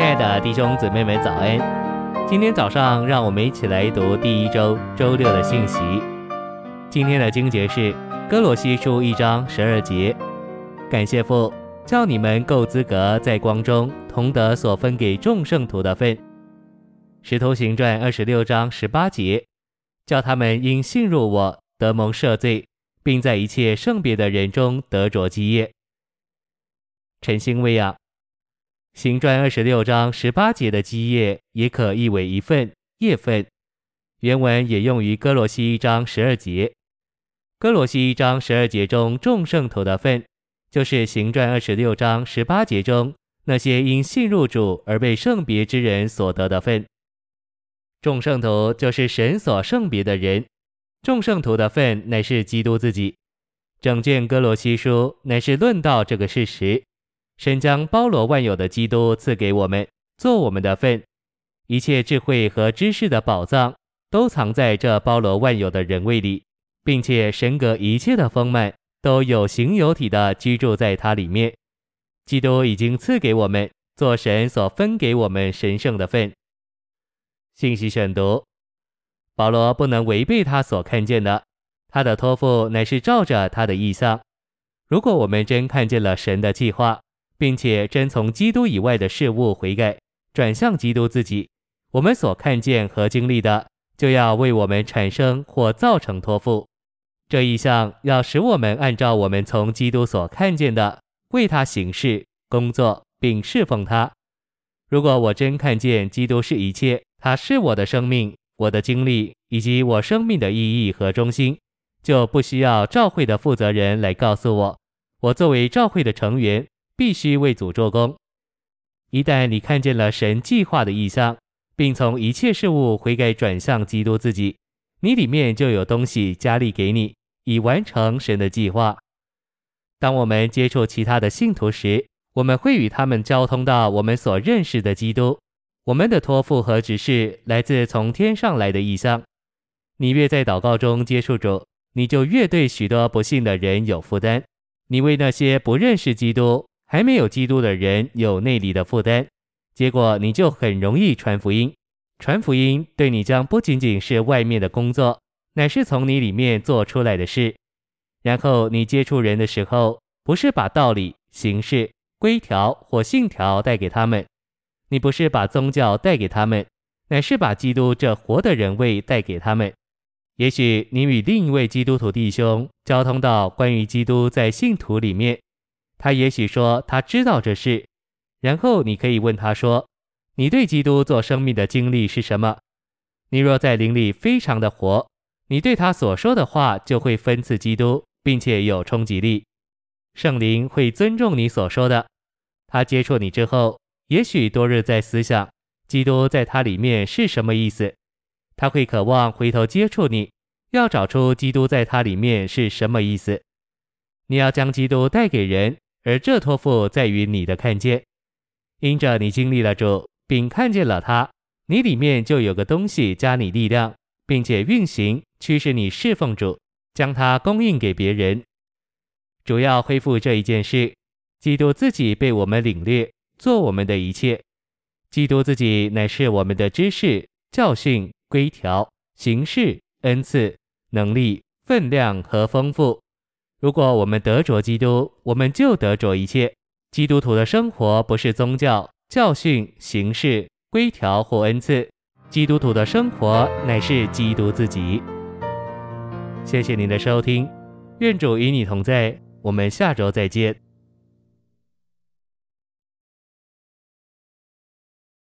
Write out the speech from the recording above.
亲爱的弟兄姊妹们，早安！今天早上，让我们一起来读第一周周六的信息。今天的经节是哥罗西书一章十二节。感谢父，叫你们够资格在光中同得所分给众圣徒的分。使徒行传二十六章十八节，叫他们因信入我得蒙赦罪，并在一切圣别的人中得着基业。晨星喂养。行传二十六章十八节的基业，也可译为一份业份。原文也用于哥罗西一章十二节。哥罗西一章十二节中众圣徒的份，就是行传二十六章十八节中那些因信入主而被圣别之人所得的份。众圣徒就是神所圣别的人，众圣徒的份乃是基督自己。整卷哥罗西书乃是论到这个事实。神将包罗万有的基督赐给我们，做我们的份。一切智慧和知识的宝藏都藏在这包罗万有的人位里，并且神格一切的丰满都有形有体的居住在它里面。基督已经赐给我们，做神所分给我们神圣的份。信息选读：保罗不能违背他所看见的，他的托付乃是照着他的意象。如果我们真看见了神的计划，并且真从基督以外的事物悔改，转向基督自己，我们所看见和经历的，就要为我们产生或造成托付。这一项要使我们按照我们从基督所看见的，为他行事、工作，并侍奉他。如果我真看见基督是一切，他是我的生命、我的经历以及我生命的意义和中心，就不需要召会的负责人来告诉我，我作为召会的成员。必须为主做工。一旦你看见了神计划的意象，并从一切事物悔改转向基督自己，你里面就有东西加力给你，以完成神的计划。当我们接触其他的信徒时，我们会与他们交通到我们所认识的基督。我们的托付和指示来自从天上来的意象。你越在祷告中接触主，你就越对许多不信的人有负担。你为那些不认识基督，还没有基督的人有内里的负担，结果你就很容易传福音。传福音对你将不仅仅是外面的工作，乃是从你里面做出来的事。然后你接触人的时候，不是把道理、形式、规条或信条带给他们，你不是把宗教带给他们，乃是把基督这活的人位带给他们。也许你与另一位基督徒弟兄交通到关于基督在信徒里面。他也许说他知道这事，然后你可以问他说：“你对基督做生命的经历是什么？”你若在灵里非常的活，你对他所说的话就会分赐基督，并且有冲击力。圣灵会尊重你所说的。他接触你之后，也许多日在思想基督在他里面是什么意思。他会渴望回头接触你，要找出基督在他里面是什么意思。你要将基督带给人。而这托付在于你的看见，因着你经历了主，并看见了他，你里面就有个东西加你力量，并且运行驱使你侍奉主，将它供应给别人。主要恢复这一件事，基督自己被我们领略，做我们的一切。基督自己乃是我们的知识、教训、规条、形式、恩赐、能力、分量和丰富。如果我们得着基督，我们就得着一切。基督徒的生活不是宗教、教训、形式、规条或恩赐，基督徒的生活乃是基督自己。谢谢您的收听，愿主与你同在，我们下周再见。